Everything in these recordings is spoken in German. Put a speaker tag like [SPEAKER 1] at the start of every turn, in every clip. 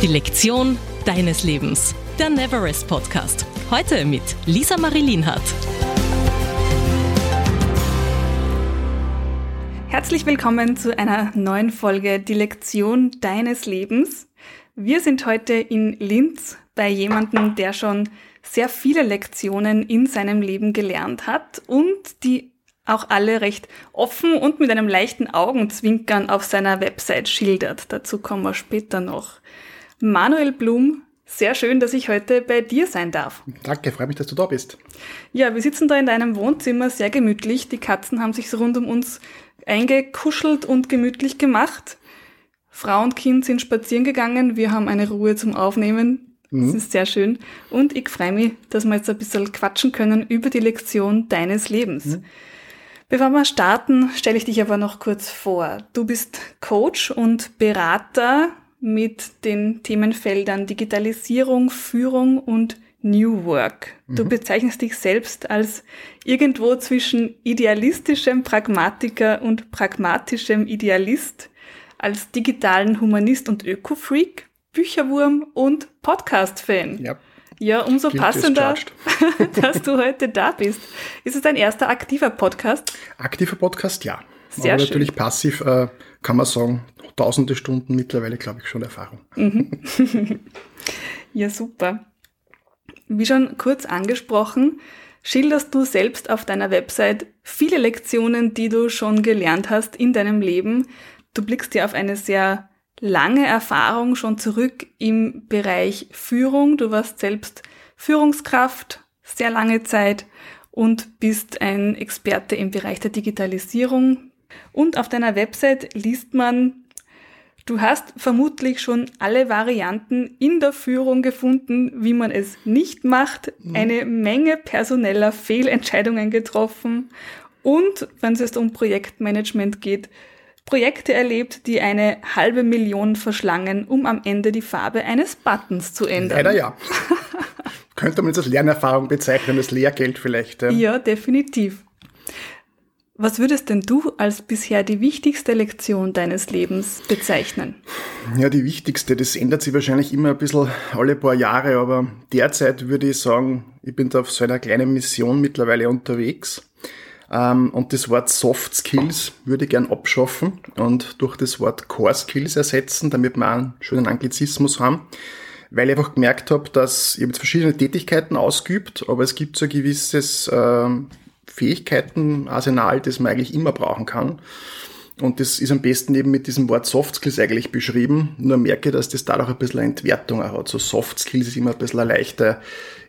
[SPEAKER 1] Die Lektion deines Lebens. Der Neverest Podcast. Heute mit Lisa Marie Lienhardt.
[SPEAKER 2] Herzlich willkommen zu einer neuen Folge Die Lektion deines Lebens. Wir sind heute in Linz bei jemandem, der schon sehr viele Lektionen in seinem Leben gelernt hat und die auch alle recht offen und mit einem leichten Augenzwinkern auf seiner Website schildert. Dazu kommen wir später noch. Manuel Blum, sehr schön, dass ich heute bei dir sein darf.
[SPEAKER 3] Danke, freue mich, dass du da bist.
[SPEAKER 2] Ja, wir sitzen da in deinem Wohnzimmer, sehr gemütlich. Die Katzen haben sich so rund um uns eingekuschelt und gemütlich gemacht. Frau und Kind sind spazieren gegangen. Wir haben eine Ruhe zum Aufnehmen. Das mhm. ist sehr schön. Und ich freue mich, dass wir jetzt ein bisschen quatschen können über die Lektion deines Lebens. Mhm. Bevor wir starten, stelle ich dich aber noch kurz vor. Du bist Coach und Berater mit den Themenfeldern Digitalisierung, Führung und New Work. Du mhm. bezeichnest dich selbst als irgendwo zwischen idealistischem Pragmatiker und pragmatischem Idealist, als digitalen Humanist und Öko-Freak, Bücherwurm und Podcast-Fan. Ja. Ja, umso Klingt passender, dass du heute da bist. Ist es dein erster aktiver Podcast?
[SPEAKER 3] Aktiver Podcast, ja. Sehr Aber schön. natürlich passiv äh, kann man sagen, tausende Stunden mittlerweile, glaube ich, schon Erfahrung. Mhm.
[SPEAKER 2] ja, super. Wie schon kurz angesprochen, schilderst du selbst auf deiner Website viele Lektionen, die du schon gelernt hast in deinem Leben. Du blickst ja auf eine sehr lange Erfahrung schon zurück im Bereich Führung. Du warst selbst Führungskraft sehr lange Zeit und bist ein Experte im Bereich der Digitalisierung. Und auf deiner Website liest man Du hast vermutlich schon alle Varianten in der Führung gefunden, wie man es nicht macht, mhm. eine Menge personeller Fehlentscheidungen getroffen und, wenn es um Projektmanagement geht, Projekte erlebt, die eine halbe Million verschlangen, um am Ende die Farbe eines Buttons zu ändern.
[SPEAKER 3] Leider ja. Könnte man jetzt als Lernerfahrung bezeichnen, das Lehrgeld vielleicht.
[SPEAKER 2] Ja definitiv. Was würdest denn du als bisher die wichtigste Lektion deines Lebens bezeichnen?
[SPEAKER 3] Ja, die wichtigste, das ändert sich wahrscheinlich immer ein bisschen alle paar Jahre, aber derzeit würde ich sagen, ich bin da auf so einer kleinen Mission mittlerweile unterwegs. Ähm, und das Wort Soft Skills würde ich gern abschaffen und durch das Wort Core Skills ersetzen, damit wir einen schönen Anglizismus haben. Weil ich einfach gemerkt habe, dass ich jetzt verschiedene Tätigkeiten ausgeübt, aber es gibt so ein gewisses ähm, Fähigkeitenarsenal, das man eigentlich immer brauchen kann. Und das ist am besten eben mit diesem Wort Soft Skills eigentlich beschrieben. Nur merke, dass das dadurch ein bisschen eine Entwertung auch hat. So Soft Skills ist immer ein bisschen leichter,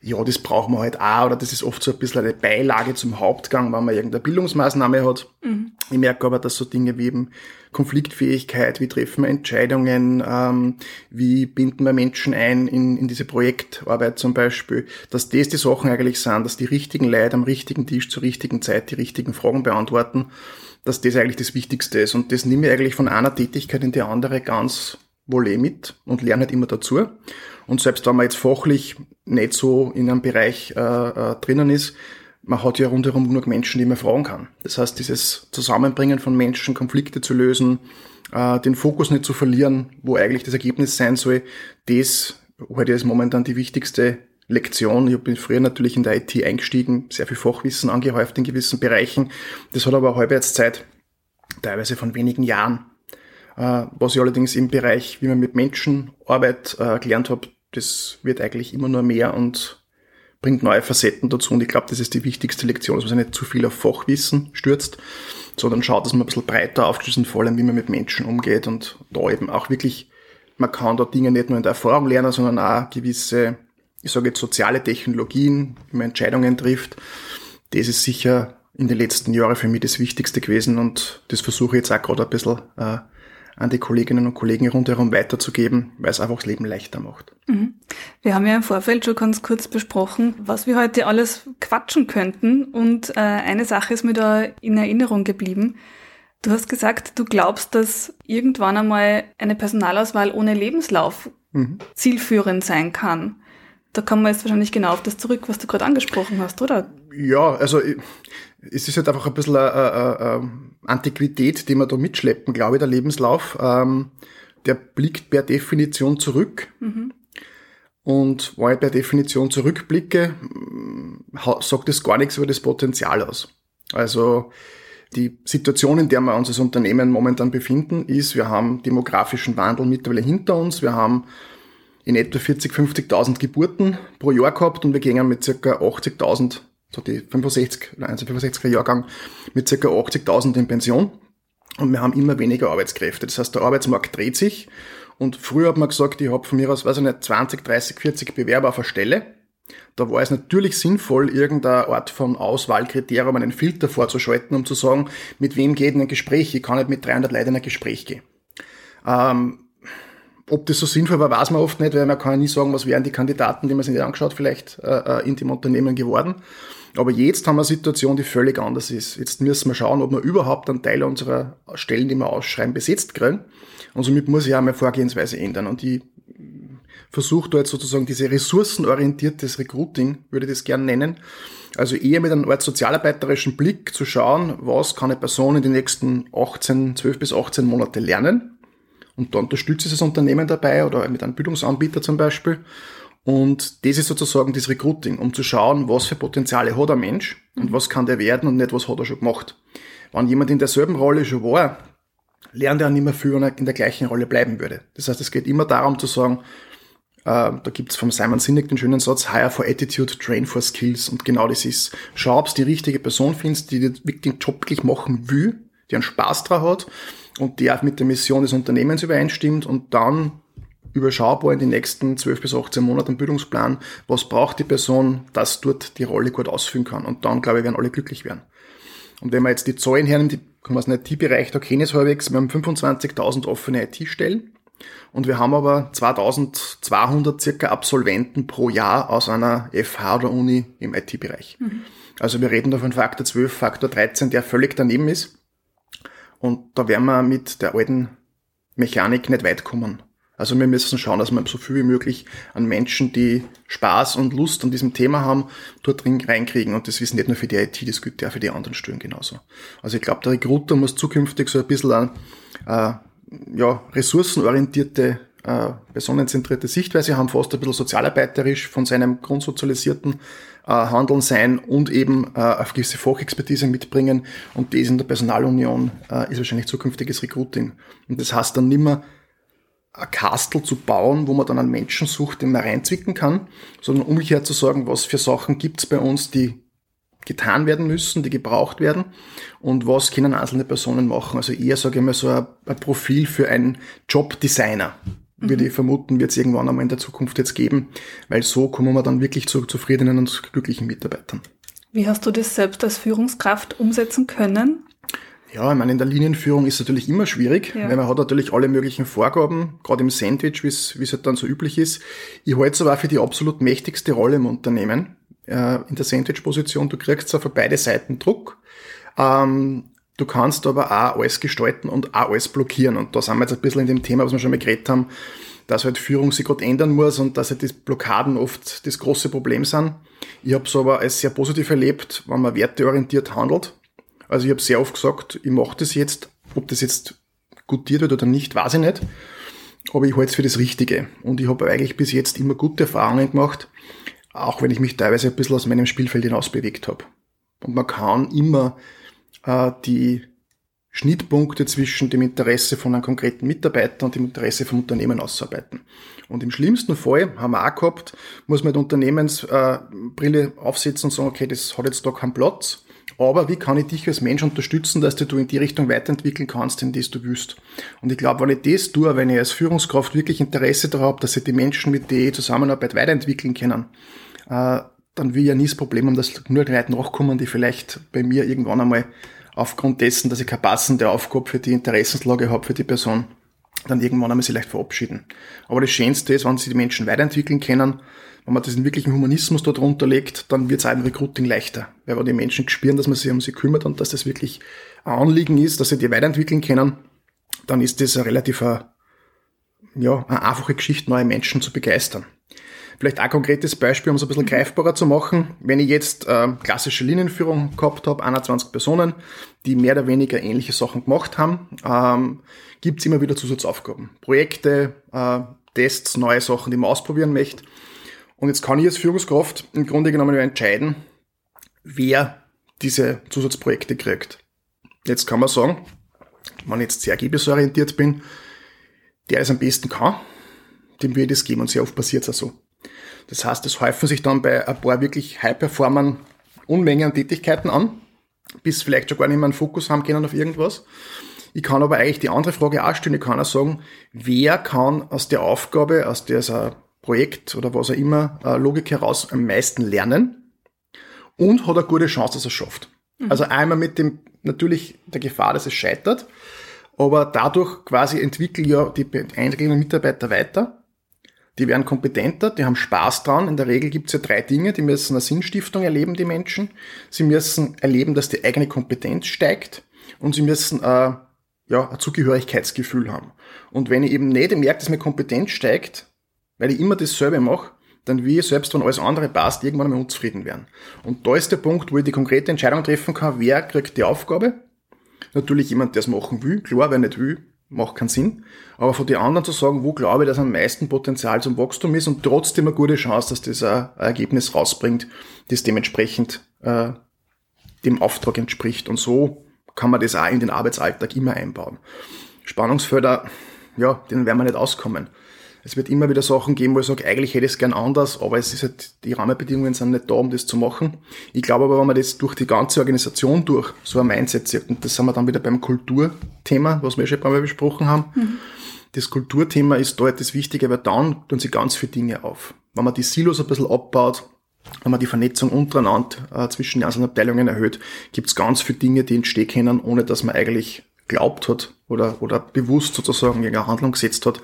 [SPEAKER 3] ja, das brauchen wir halt auch, oder das ist oft so ein bisschen eine Beilage zum Hauptgang, wenn man irgendeine Bildungsmaßnahme hat. Mhm. Ich merke aber, dass so Dinge wie eben Konfliktfähigkeit, wie treffen wir Entscheidungen, ähm, wie binden wir Menschen ein in, in diese Projektarbeit zum Beispiel, dass das die Sachen eigentlich sind, dass die richtigen Leute am richtigen Tisch zur richtigen Zeit die richtigen Fragen beantworten dass das eigentlich das Wichtigste ist. Und das nehme ich eigentlich von einer Tätigkeit in die andere ganz wohl eh mit und lerne halt immer dazu. Und selbst wenn man jetzt fachlich nicht so in einem Bereich äh, äh, drinnen ist, man hat ja rundherum genug Menschen, die man fragen kann. Das heißt, dieses Zusammenbringen von Menschen, Konflikte zu lösen, äh, den Fokus nicht zu verlieren, wo eigentlich das Ergebnis sein soll, das heute ist momentan die wichtigste Lektion. Ich bin früher natürlich in der IT eingestiegen, sehr viel Fachwissen angehäuft in gewissen Bereichen. Das hat aber eine Halbwertszeit teilweise von wenigen Jahren. Äh, was ich allerdings im Bereich, wie man mit Menschen Arbeit äh, gelernt habe, das wird eigentlich immer nur mehr und bringt neue Facetten dazu. Und ich glaube, das ist die wichtigste Lektion, dass man sich nicht zu viel auf Fachwissen stürzt, sondern schaut, dass man ein bisschen breiter aufgeschlossen, vor allem wie man mit Menschen umgeht und da eben auch wirklich, man kann da Dinge nicht nur in der Erfahrung lernen, sondern auch gewisse ich sage jetzt soziale Technologien, wie man Entscheidungen trifft, das ist sicher in den letzten Jahren für mich das Wichtigste gewesen und das versuche ich jetzt auch gerade ein bisschen äh, an die Kolleginnen und Kollegen rundherum weiterzugeben, weil es einfach das Leben leichter macht.
[SPEAKER 2] Mhm. Wir haben ja im Vorfeld schon ganz kurz besprochen, was wir heute alles quatschen könnten und äh, eine Sache ist mir da in Erinnerung geblieben. Du hast gesagt, du glaubst, dass irgendwann einmal eine Personalauswahl ohne Lebenslauf mhm. zielführend sein kann. Da kommen wir jetzt wahrscheinlich genau auf das zurück, was du gerade angesprochen hast, oder?
[SPEAKER 3] Ja, also es ist halt einfach ein bisschen eine, eine, eine Antiquität, die wir da mitschleppen, glaube ich, der Lebenslauf. Ähm, der blickt per Definition zurück. Mhm. Und wenn ich per Definition zurückblicke, sagt das gar nichts über das Potenzial aus. Also die Situation, in der wir uns als Unternehmen momentan befinden, ist, wir haben demografischen Wandel mittlerweile hinter uns. Wir haben in etwa 40, 50.000 Geburten pro Jahr gehabt und wir gehen mit circa 80.000, so die 65, also 65er Jahrgang, mit circa 80.000 in Pension. Und wir haben immer weniger Arbeitskräfte. Das heißt, der Arbeitsmarkt dreht sich. Und früher hat man gesagt, ich habe von mir aus, weiß ich nicht, 20, 30, 40 Bewerber auf der Stelle. Da war es natürlich sinnvoll, irgendeine Art von Auswahlkriterium, einen Filter vorzuschalten, um zu sagen, mit wem geht ein Gespräch. Ich kann nicht mit 300 Leuten in ein Gespräch gehen. Ähm, ob das so sinnvoll war, weiß man oft nicht, weil man kann ja nie sagen, was wären die Kandidaten, die man sich nicht angeschaut, vielleicht äh, äh, in dem Unternehmen geworden. Aber jetzt haben wir eine Situation, die völlig anders ist. Jetzt müssen wir schauen, ob wir überhaupt einen Teil unserer Stellen, die wir ausschreiben, besetzt kriegen. Und somit muss ich auch meine Vorgehensweise ändern. Und ich versuche da jetzt sozusagen diese ressourcenorientiertes Recruiting, würde ich das gerne nennen. Also eher mit einem Art sozialarbeiterischen Blick zu schauen, was kann eine Person in den nächsten 18, 12 bis 18 Monate lernen und da unterstütze ich das Unternehmen dabei oder mit einem Bildungsanbieter zum Beispiel. Und das ist sozusagen das Recruiting, um zu schauen, was für Potenziale hat ein Mensch und was kann der werden und nicht, was hat er schon gemacht. Wenn jemand in derselben Rolle schon war, lernt er nicht mehr viel, wenn er in der gleichen Rolle bleiben würde. Das heißt, es geht immer darum zu sagen, äh, da gibt's vom Simon Sinek den schönen Satz, hire for attitude, train for skills. Und genau das ist, schau, ob die richtige Person findest, die den Job wirklich machen will, die einen Spaß drauf hat und die auch mit der Mission des Unternehmens übereinstimmt und dann überschaubar in den nächsten 12 bis 18 Monaten Bildungsplan, was braucht die Person, dass dort die Rolle gut ausfüllen kann. Und dann, glaube ich, werden alle glücklich werden. Und wenn man jetzt die Zahlen hernimmt, die kommen aus dem IT-Bereich, da kenne ich es halbwegs, wir haben 25.000 offene IT-Stellen und wir haben aber 2200 circa Absolventen pro Jahr aus einer FH oder Uni im IT-Bereich. Mhm. Also wir reden da von Faktor 12, Faktor 13, der völlig daneben ist. Und da werden wir mit der alten Mechanik nicht weit kommen. Also wir müssen schauen, dass wir so viel wie möglich an Menschen, die Spaß und Lust an diesem Thema haben, dort reinkriegen. Und das ist nicht nur für die IT, das gilt ja für die anderen Stellen genauso. Also ich glaube, der Recruiter muss zukünftig so ein bisschen an, äh, ja, ressourcenorientierte, äh, personenzentrierte Sichtweise haben, fast ein bisschen sozialarbeiterisch von seinem grundsozialisierten äh, Handeln sein und eben äh, auf gewisse Fachexpertise mitbringen. Und das in der Personalunion äh, ist wahrscheinlich zukünftiges Recruiting. Und das heißt dann nicht mehr, ein Kastel zu bauen, wo man dann einen Menschen sucht, den man reinzwicken kann, sondern umgekehrt zu sagen, was für Sachen gibt's bei uns, die getan werden müssen, die gebraucht werden und was können einzelne Personen machen. Also eher, sage ich mal, so ein, ein Profil für einen Jobdesigner würde ich vermuten, wird es irgendwann einmal in der Zukunft jetzt geben, weil so kommen wir dann wirklich zu zufriedenen und glücklichen Mitarbeitern.
[SPEAKER 2] Wie hast du das selbst als Führungskraft umsetzen können?
[SPEAKER 3] Ja, ich meine, in der Linienführung ist es natürlich immer schwierig, ja. weil man hat natürlich alle möglichen Vorgaben, gerade im Sandwich, wie es halt dann so üblich ist. Ich halte es aber für die absolut mächtigste Rolle im Unternehmen, äh, in der Sandwich-Position. Du kriegst zwar für beide Seiten Druck, ähm, Du kannst aber auch alles gestalten und auch alles blockieren. Und da sind wir jetzt ein bisschen in dem Thema, was wir schon mal geredet haben, dass halt Führung sich gerade ändern muss und dass halt die Blockaden oft das große Problem sind. Ich habe es aber als sehr positiv erlebt, wenn man werteorientiert handelt. Also ich habe sehr oft gesagt, ich mache das jetzt, ob das jetzt gutiert wird oder nicht, weiß ich nicht. Aber ich halte es für das Richtige. Und ich habe eigentlich bis jetzt immer gute Erfahrungen gemacht, auch wenn ich mich teilweise ein bisschen aus meinem Spielfeld hinaus bewegt habe. Und man kann immer die Schnittpunkte zwischen dem Interesse von einem konkreten Mitarbeiter und dem Interesse vom Unternehmen ausarbeiten. Und im schlimmsten Fall haben wir auch gehabt, muss man die Unternehmensbrille äh, aufsetzen und sagen, okay, das hat jetzt da keinen Platz. Aber wie kann ich dich als Mensch unterstützen, dass du in die Richtung weiterentwickeln kannst, in das du willst? Und ich glaube, wenn ich das tue, wenn ich als Führungskraft wirklich Interesse daran habe, dass sich die Menschen mit der Zusammenarbeit weiterentwickeln können, äh, dann will ich ja nie das Problem haben, dass nur Leute nachkommen, die vielleicht bei mir irgendwann einmal aufgrund dessen, dass ich keine passende Aufgabe für die Interessenslage habe für die Person, dann irgendwann einmal sich leicht verabschieden. Aber das Schönste ist, wenn sich die Menschen weiterentwickeln können, wenn man diesen wirklichen Humanismus dort legt, dann wird es auch im Recruiting leichter. Weil wenn die Menschen spüren, dass man sich um sie kümmert und dass das wirklich ein Anliegen ist, dass sie die weiterentwickeln können, dann ist das eine relativ, ja, eine einfache Geschichte, neue Menschen zu begeistern. Vielleicht ein konkretes Beispiel, um es ein bisschen greifbarer zu machen. Wenn ich jetzt äh, klassische Linienführung gehabt habe, 21 Personen, die mehr oder weniger ähnliche Sachen gemacht haben, ähm, gibt es immer wieder Zusatzaufgaben. Projekte, äh, Tests, neue Sachen, die man ausprobieren möchte. Und jetzt kann ich als Führungskraft im Grunde genommen entscheiden, wer diese Zusatzprojekte kriegt. Jetzt kann man sagen, wenn ich jetzt sehr ergebnisorientiert bin, der es am besten kann, dem ich das geben und sehr oft passiert es auch so. Das heißt, es häufen sich dann bei ein paar wirklich High-Performern Unmengen an Tätigkeiten an, bis vielleicht schon gar nicht mehr einen Fokus haben können auf irgendwas. Ich kann aber eigentlich die andere Frage auch stellen. Ich kann auch sagen, wer kann aus der Aufgabe, aus dieser Projekt oder was auch immer, äh, Logik heraus am meisten lernen und hat eine gute Chance, dass er es schafft. Mhm. Also einmal mit dem, natürlich der Gefahr, dass es scheitert, aber dadurch quasi entwickeln ja die einzelnen Mitarbeiter weiter die werden kompetenter, die haben Spaß dran. In der Regel gibt es ja drei Dinge. Die müssen eine Sinnstiftung erleben, die Menschen. Sie müssen erleben, dass die eigene Kompetenz steigt. Und sie müssen äh, ja, ein Zugehörigkeitsgefühl haben. Und wenn ich eben nicht merke, dass meine Kompetenz steigt, weil ich immer dasselbe mache, dann will ich selbst, wenn alles andere passt, irgendwann einmal unzufrieden werden. Und da ist der Punkt, wo ich die konkrete Entscheidung treffen kann, wer kriegt die Aufgabe. Natürlich jemand, der es machen will. Klar, wer nicht will, macht keinen Sinn. Aber von den anderen zu sagen, wo glaube ich, dass am meisten Potenzial zum Wachstum ist und trotzdem eine gute Chance, dass das ein Ergebnis rausbringt, das dementsprechend äh, dem Auftrag entspricht. Und so kann man das auch in den Arbeitsalltag immer einbauen. Spannungsfelder, ja, denen werden wir nicht auskommen. Es wird immer wieder Sachen geben, wo ich sage, eigentlich hätte ich es gern anders, aber es ist halt, die Rahmenbedingungen sind nicht da, um das zu machen. Ich glaube aber, wenn man das durch die ganze Organisation durch so ein Mindset sieht, und das sind wir dann wieder beim Kulturthema, was wir schon ein paar Mal besprochen haben, mhm. das Kulturthema ist dort das Wichtige, weil dann tun sie ganz viele Dinge auf. Wenn man die Silos ein bisschen abbaut, wenn man die Vernetzung untereinander äh, zwischen den einzelnen Abteilungen erhöht, gibt es ganz viele Dinge, die entstehen können, ohne dass man eigentlich glaubt hat oder, oder bewusst sozusagen gegen eine Handlung gesetzt hat,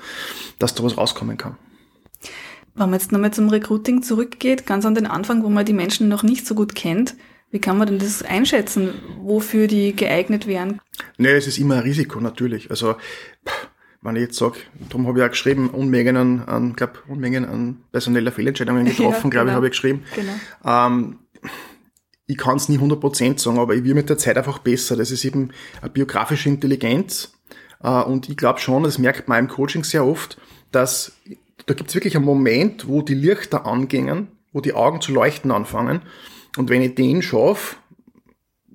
[SPEAKER 3] dass da was rauskommen kann.
[SPEAKER 2] Wenn man jetzt nochmal zum Recruiting zurückgeht, ganz an den Anfang, wo man die Menschen noch nicht so gut kennt, wie kann man denn das einschätzen, wofür die geeignet wären?
[SPEAKER 3] Nee, es ist immer ein Risiko, natürlich. Also, wenn ich jetzt sage, darum habe ich auch geschrieben, Unmengen an, an glaube Unmengen an personeller Fehlentscheidungen getroffen, ja, glaube ich, genau. habe ich geschrieben. Genau. Ähm, ich kann es nie 100% sagen, aber ich will mit der Zeit einfach besser. Das ist eben eine biografische Intelligenz. Äh, und ich glaube schon, das merkt man im Coaching sehr oft, dass da gibt es wirklich einen Moment, wo die Lichter angingen, wo die Augen zu leuchten anfangen. Und wenn ich den schaffe,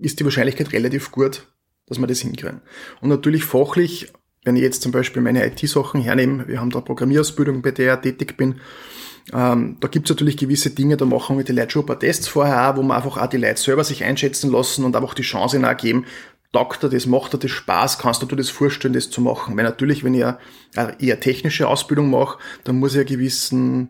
[SPEAKER 3] ist die Wahrscheinlichkeit relativ gut, dass wir das hinkriegen. Und natürlich fachlich, wenn ich jetzt zum Beispiel meine IT-Sachen hernehme, wir haben da Programmierausbildung, bei der ich tätig bin, ähm, da gibt's natürlich gewisse Dinge, da machen wir die Leute schon ein paar Tests vorher, wo man einfach auch die Leute selber sich einschätzen lassen und einfach die Chance auch geben, taugt er das, macht er das Spaß, kannst du dir das vorstellen, das zu machen? Weil natürlich, wenn ich eine eher technische Ausbildung mache, dann muss ich einen gewissen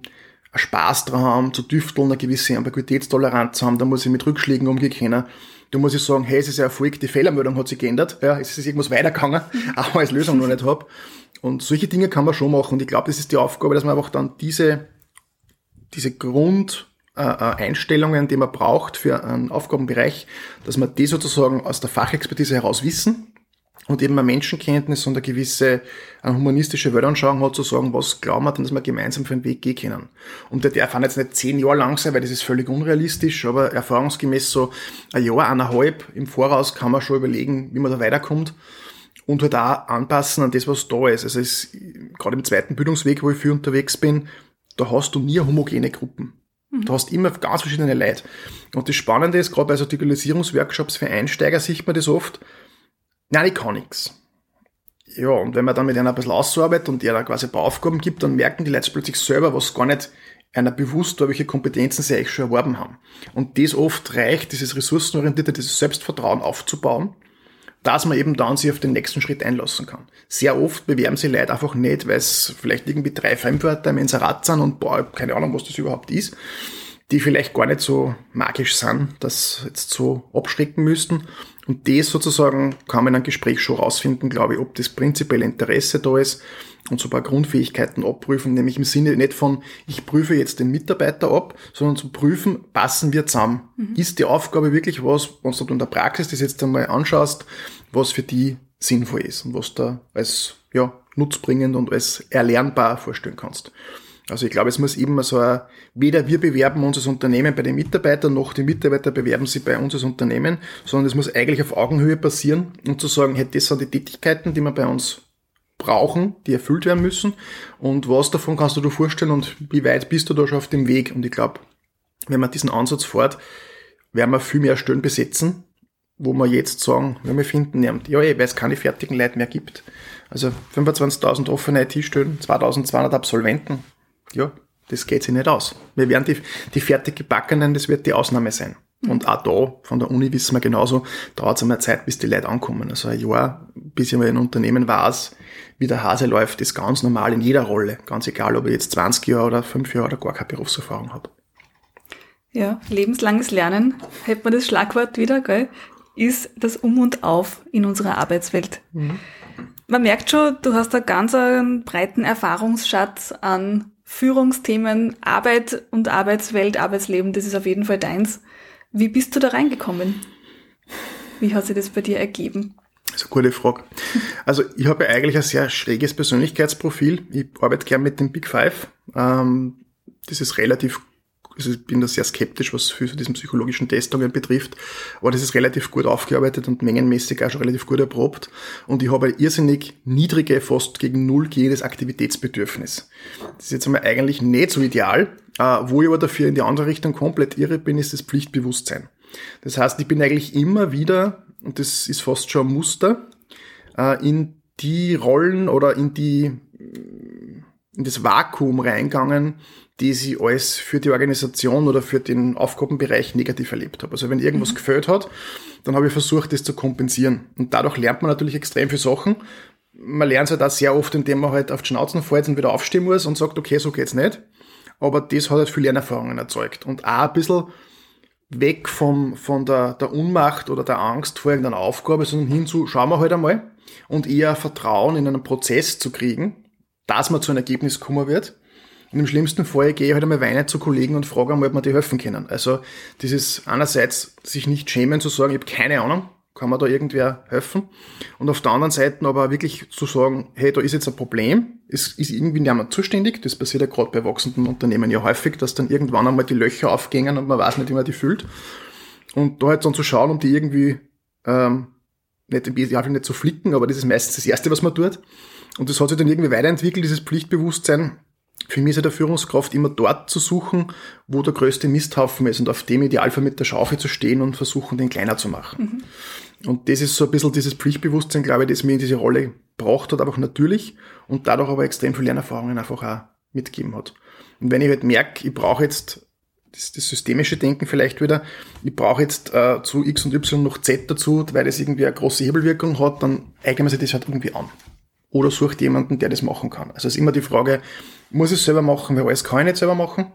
[SPEAKER 3] Spaß dran haben, zu düfteln, eine gewisse Ambiguitätstoleranz haben, da muss ich mit Rückschlägen umgehen können. Da muss ich sagen, hey, es ist ein Erfolg, die Fehlermeldung hat sich geändert, ja, es ist irgendwas weitergegangen, auch wenn ich Lösung noch nicht habe. Und solche Dinge kann man schon machen. Und ich glaube, das ist die Aufgabe, dass man einfach dann diese diese Grundeinstellungen, äh, die man braucht für einen Aufgabenbereich, dass man die sozusagen aus der Fachexpertise heraus wissen und eben eine Menschenkenntnis und eine gewisse eine humanistische Weltanschauung hat, zu sagen, was glauben wir denn, dass wir gemeinsam für einen Weg gehen können. Und der darf jetzt nicht zehn Jahre lang sein, weil das ist völlig unrealistisch, aber erfahrungsgemäß so ein Jahr, eineinhalb im Voraus kann man schon überlegen, wie man da weiterkommt und halt auch anpassen an das, was da ist. Also es ist, gerade im zweiten Bildungsweg, wo ich viel unterwegs bin, da hast du nie homogene Gruppen. Mhm. Du hast immer ganz verschiedene Leute. Und das Spannende ist, gerade bei so Digitalisierungsworkshops für Einsteiger sieht man das oft, nein, ich kann nichts. Ja, und wenn man dann mit einer ein bisschen ausarbeitet und ihr da quasi ein paar Aufgaben gibt, dann merken die Leute plötzlich selber, was gar nicht einer bewusst war, welche Kompetenzen sie eigentlich schon erworben haben. Und das oft reicht, dieses ressourcenorientierte, dieses Selbstvertrauen aufzubauen dass man eben dann sich auf den nächsten Schritt einlassen kann. Sehr oft bewerben sich Leute einfach nicht, weil es vielleicht irgendwie drei Fremdwörter im Inserat sind und boah, keine Ahnung, was das überhaupt ist, die vielleicht gar nicht so magisch sind, dass jetzt so abschrecken müssten. Und das sozusagen kann man in einem Gespräch schon rausfinden, glaube ich, ob das prinzipielle Interesse da ist und so ein paar Grundfähigkeiten abprüfen, nämlich im Sinne nicht von, ich prüfe jetzt den Mitarbeiter ab, sondern zu prüfen, passen wir zusammen. Mhm. Ist die Aufgabe wirklich was, wenn du in der Praxis das jetzt einmal anschaust, was für die sinnvoll ist und was da als ja, nutzbringend und als erlernbar vorstellen kannst. Also ich glaube, es muss immer so ein, weder wir bewerben uns als Unternehmen bei den Mitarbeitern, noch die Mitarbeiter bewerben sich bei uns als Unternehmen, sondern es muss eigentlich auf Augenhöhe passieren und zu sagen, hey, das sind die Tätigkeiten, die wir bei uns brauchen, die erfüllt werden müssen und was davon kannst du dir vorstellen und wie weit bist du da schon auf dem Weg? Und ich glaube, wenn man diesen Ansatz fährt, werden wir viel mehr Stellen besetzen, wo wir jetzt sagen, wenn wir finden, ja, weil es keine fertigen Leute mehr gibt. Also 25.000 offene IT-Stellen, 2.200 Absolventen, ja, das geht sich nicht aus. Wir werden die, die fertig gebackenen, das wird die Ausnahme sein. Mhm. Und auch da, von der Uni wissen wir genauso, dauert es einmal Zeit, bis die Leute ankommen. Also ein Jahr, bis ich mal ein Unternehmen weiß, wie der Hase läuft, ist ganz normal in jeder Rolle. Ganz egal, ob ich jetzt 20 Jahre oder 5 Jahre oder gar keine Berufserfahrung habe.
[SPEAKER 2] Ja, lebenslanges Lernen, hätte man das Schlagwort wieder, gell, ist das Um und Auf in unserer Arbeitswelt. Mhm. Man merkt schon, du hast da ganz einen breiten Erfahrungsschatz an Führungsthemen, Arbeit und Arbeitswelt, Arbeitsleben, das ist auf jeden Fall deins. Wie bist du da reingekommen? Wie hat sich das bei dir ergeben?
[SPEAKER 3] Das ist gute Frage. Also ich habe eigentlich ein sehr schräges Persönlichkeitsprofil. Ich arbeite gern mit dem Big Five. Ähm, das ist relativ also ich bin da sehr skeptisch, was für diesen psychologischen Testungen betrifft, aber das ist relativ gut aufgearbeitet und mengenmäßig auch schon relativ gut erprobt. Und ich habe ein irrsinnig niedrige, fast gegen null gehendes Aktivitätsbedürfnis. Das ist jetzt einmal eigentlich nicht so ideal. Äh, wo ich aber dafür in die andere Richtung komplett irre bin, ist das Pflichtbewusstsein. Das heißt, ich bin eigentlich immer wieder, und das ist fast schon ein Muster, äh, in die Rollen oder in die in das Vakuum reingegangen, die ich alles für die Organisation oder für den Aufgabenbereich negativ erlebt habe. Also wenn irgendwas mhm. gefällt hat, dann habe ich versucht, das zu kompensieren. Und dadurch lernt man natürlich extrem viele Sachen. Man lernt es halt auch sehr oft, indem man halt auf die Schnauzen fällt und wieder aufstehen muss und sagt, okay, so geht's nicht. Aber das hat halt viele Lernerfahrungen erzeugt. Und auch ein bisschen weg vom, von der, der Unmacht oder der Angst vor irgendeiner Aufgabe, sondern hin zu, schauen wir halt einmal und eher Vertrauen in einen Prozess zu kriegen, dass man zu einem Ergebnis kommen wird und im schlimmsten Fall gehe ich halt einmal weinen zu Kollegen und frage einmal, ob man die helfen können. Also dieses einerseits sich nicht schämen zu sagen, ich habe keine Ahnung, kann man da irgendwer helfen? Und auf der anderen Seite aber wirklich zu sagen, hey, da ist jetzt ein Problem, es ist irgendwie niemand zuständig, das passiert ja gerade bei wachsenden Unternehmen ja häufig, dass dann irgendwann einmal die Löcher aufgängen und man weiß nicht, wie man die füllt. Und da halt dann zu schauen, um die irgendwie, ähm, nicht im Idealfall nicht zu flicken, aber das ist meistens das Erste, was man tut. Und das hat sich dann irgendwie weiterentwickelt, dieses Pflichtbewusstsein, für mich ist ja der Führungskraft immer dort zu suchen, wo der größte Misthaufen ist und auf dem Idealfall mit der Schaufel zu stehen und versuchen, den kleiner zu machen. Mhm. Und das ist so ein bisschen dieses Pflichtbewusstsein, glaube ich, das mir in diese Rolle braucht hat, einfach natürlich und dadurch aber extrem viel Lernerfahrungen einfach auch mitgegeben hat. Und wenn ich halt merke, ich brauche jetzt das, das systemische Denken vielleicht wieder, ich brauche jetzt äh, zu X und Y noch Z dazu, weil das irgendwie eine große Hebelwirkung hat, dann eignet man sich das halt irgendwie an oder sucht jemanden, der das machen kann. Also es ist immer die Frage, muss ich es selber machen, weil alles kann ich nicht selber machen?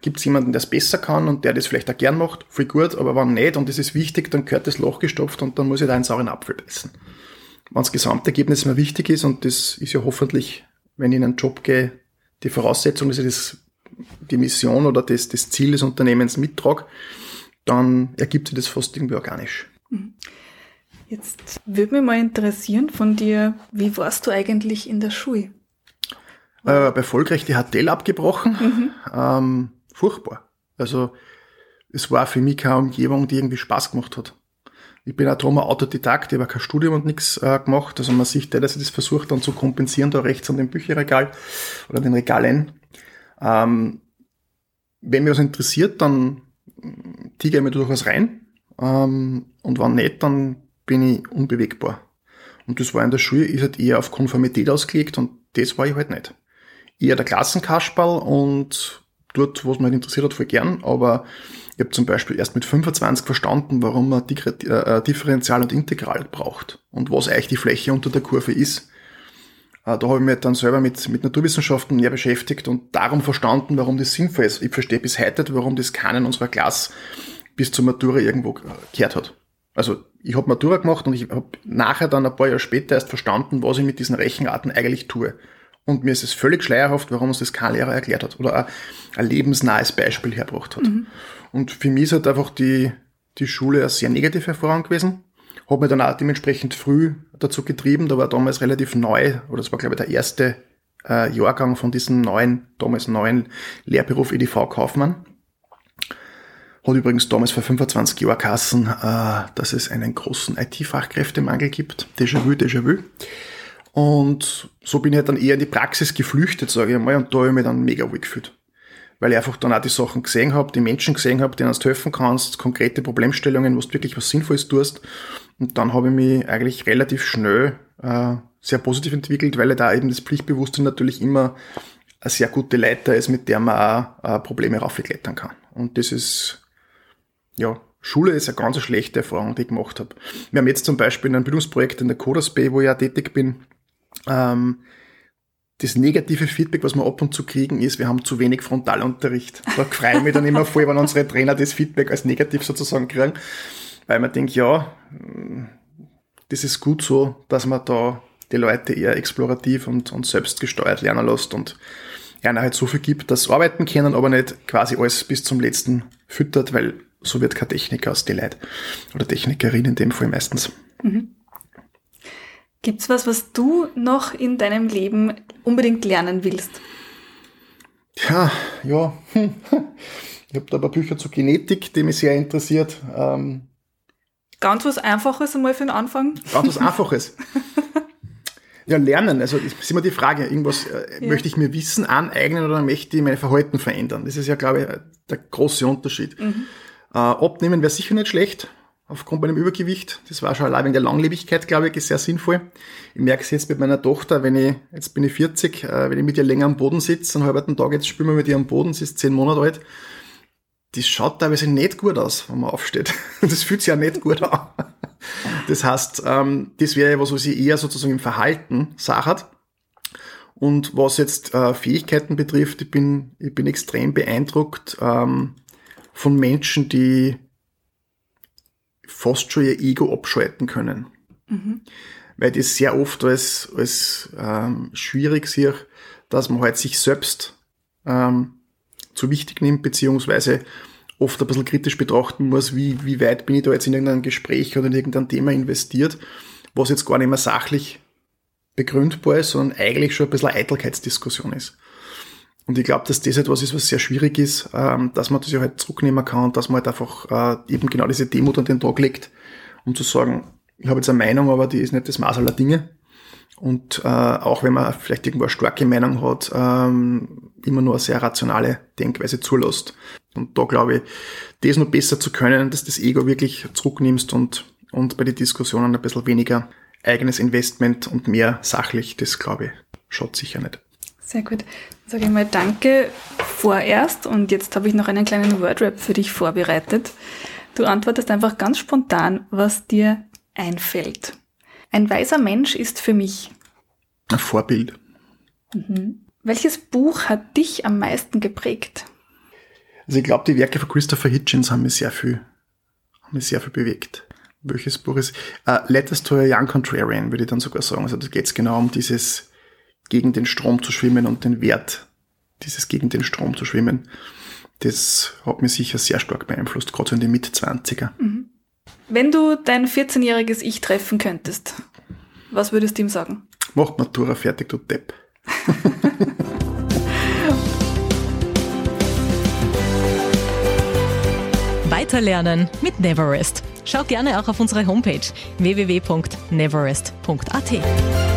[SPEAKER 3] Gibt es jemanden, der es besser kann und der das vielleicht auch gern macht? Voll gut, aber wenn nicht und das ist wichtig, dann gehört das Loch gestopft und dann muss ich da einen sauren Apfel beißen. Wenn das Gesamtergebnis mir wichtig ist und das ist ja hoffentlich, wenn ich in einen Job gehe, die Voraussetzung, dass ich das, die Mission oder das, das Ziel des Unternehmens mittrage, dann ergibt sich das fast irgendwie organisch. Mhm.
[SPEAKER 2] Jetzt würde mich mal interessieren von dir, wie warst du eigentlich in der Schule?
[SPEAKER 3] Äh, bei Vollrecht die HTL abgebrochen. Mhm. Ähm, furchtbar. Also es war für mich keine Umgebung, die irgendwie Spaß gemacht hat. Ich bin auch ein Autodidakt, ich habe kein Studium und nichts äh, gemacht. Also man sieht, dass ich das versucht dann zu kompensieren, da rechts an dem Bücherregal oder den Regalen. Ähm, wenn mich was interessiert, dann tiger ich mir durchaus rein. Ähm, und wenn nicht, dann bin ich unbewegbar. Und das war in der Schule, ist halt eher auf Konformität ausgelegt und das war ich halt nicht. Eher der Klassenkasperl und dort, was mich halt interessiert hat, voll gern, aber ich habe zum Beispiel erst mit 25 verstanden, warum man äh, Differential und Integral braucht und was eigentlich die Fläche unter der Kurve ist. Äh, da habe ich mich dann selber mit, mit Naturwissenschaften näher beschäftigt und darum verstanden, warum das sinnvoll ist. Ich verstehe bis heute, warum das keinen unserer Klasse bis zur Matura irgendwo gehört hat. Also ich habe Matura gemacht und ich habe nachher dann ein paar Jahre später erst verstanden, was ich mit diesen Rechenarten eigentlich tue. Und mir ist es völlig schleierhaft, warum uns das kein Lehrer erklärt hat oder ein, ein lebensnahes Beispiel hergebracht hat. Mhm. Und für mich ist halt einfach die, die Schule eine sehr negative Erfahrung gewesen. Habe mich dann auch dementsprechend früh dazu getrieben, da war damals relativ neu, oder das war glaube ich der erste äh, Jahrgang von diesem neuen, damals neuen Lehrberuf EDV-Kaufmann. Hat übrigens damals vor 25 Jahren Kassen, äh, dass es einen großen IT-Fachkräftemangel gibt. Déjà vu, déjà vu. Und so bin ich halt dann eher in die Praxis geflüchtet, sage ich einmal, und da habe ich mich dann mega wohl gefühlt. Weil ich einfach dann auch die Sachen gesehen habe, die Menschen gesehen habe, denen du helfen kannst, konkrete Problemstellungen, wo du wirklich was Sinnvolles tust. Und dann habe ich mich eigentlich relativ schnell äh, sehr positiv entwickelt, weil da eben das Pflichtbewusstsein natürlich immer eine sehr gute Leiter ist, mit der man auch äh, Probleme raufklettern kann. Und das ist ja, Schule ist eine ganz schlechte Erfahrung, die ich gemacht habe. Wir haben jetzt zum Beispiel in einem Bildungsprojekt in der Codas Bay, wo ich auch tätig bin, ähm, das negative Feedback, was wir ab und zu kriegen, ist, wir haben zu wenig Frontalunterricht. Da freue ich mich dann immer voll, wenn unsere Trainer das Feedback als negativ sozusagen kriegen, weil man denkt, ja, das ist gut so, dass man da die Leute eher explorativ und, und selbstgesteuert lernen lässt und einer halt so viel gibt, dass sie arbeiten können, aber nicht quasi alles bis zum letzten füttert, weil so wird kein Techniker aus den Leuten. Oder Technikerin in dem Fall meistens. Mhm.
[SPEAKER 2] Gibt's was, was du noch in deinem Leben unbedingt lernen willst?
[SPEAKER 3] Ja, ja. Ich habe da ein paar Bücher zur Genetik, die mich sehr interessiert. Ähm,
[SPEAKER 2] Ganz was Einfaches einmal für den Anfang?
[SPEAKER 3] Ganz was Einfaches. ja, lernen. Also ist immer die Frage, irgendwas äh, ja. möchte ich mir Wissen aneignen oder möchte ich mein Verhalten verändern? Das ist ja, glaube ich, der große Unterschied. Mhm. Äh, abnehmen wäre sicher nicht schlecht, aufgrund meinem Übergewicht. Das war schon allein wegen der Langlebigkeit, glaube ich, sehr sinnvoll. Ich merke es jetzt mit meiner Tochter, wenn ich, jetzt bin ich 40, äh, wenn ich mit ihr länger am Boden sitze, einen halben Tag jetzt spielen wir mit ihr am Boden, sie ist zehn Monate alt, das schaut teilweise nicht gut aus, wenn man aufsteht. Das fühlt sich ja nicht gut an. Das heißt, ähm, das wäre was, was ich eher sozusagen im Verhalten sagt. Und was jetzt äh, Fähigkeiten betrifft, ich bin, ich bin extrem beeindruckt, ähm, von Menschen, die fast schon ihr Ego abschalten können. Mhm. Weil das sehr oft als, als ähm, schwierig sehe, dass man halt sich selbst ähm, zu wichtig nimmt, beziehungsweise oft ein bisschen kritisch betrachten muss, wie, wie weit bin ich da jetzt in irgendein Gespräch oder in irgendein Thema investiert, was jetzt gar nicht mehr sachlich begründbar ist, sondern eigentlich schon ein bisschen eine Eitelkeitsdiskussion ist. Und ich glaube, dass das etwas ist, was sehr schwierig ist, ähm, dass man das ja halt zurücknehmen kann und dass man halt einfach äh, eben genau diese Demut an den Tag legt, um zu sagen, ich habe jetzt eine Meinung, aber die ist nicht das Maß aller Dinge. Und äh, auch wenn man vielleicht irgendwo eine starke Meinung hat, ähm, immer nur eine sehr rationale Denkweise zulässt. Und da glaube ich, das noch besser zu können, dass das Ego wirklich zurücknimmst und, und bei den Diskussionen ein bisschen weniger eigenes Investment und mehr sachlich, das glaube ich, schaut sicher nicht.
[SPEAKER 2] Sehr gut. Sage ich mal Danke vorerst und jetzt habe ich noch einen kleinen Wordrap für dich vorbereitet. Du antwortest einfach ganz spontan, was dir einfällt. Ein weiser Mensch ist für mich.
[SPEAKER 3] Ein Vorbild.
[SPEAKER 2] Mhm. Welches Buch hat dich am meisten geprägt?
[SPEAKER 3] Also ich glaube, die Werke von Christopher Hitchens haben mich sehr viel, haben mich sehr viel bewegt. Welches Buch ist? Uh, Letters to a Young Contrarian, würde ich dann sogar sagen. Also da geht es genau um dieses gegen den Strom zu schwimmen und den Wert dieses gegen den Strom zu schwimmen. Das hat mich sicher sehr stark beeinflusst, gerade so in den Mit-20er. Mhm.
[SPEAKER 2] Wenn du dein 14-jähriges Ich treffen könntest, was würdest du ihm sagen?
[SPEAKER 3] Macht Matura fertig, du Depp.
[SPEAKER 1] Weiterlernen mit Neverest. Schau gerne auch auf unsere Homepage www.neverest.at.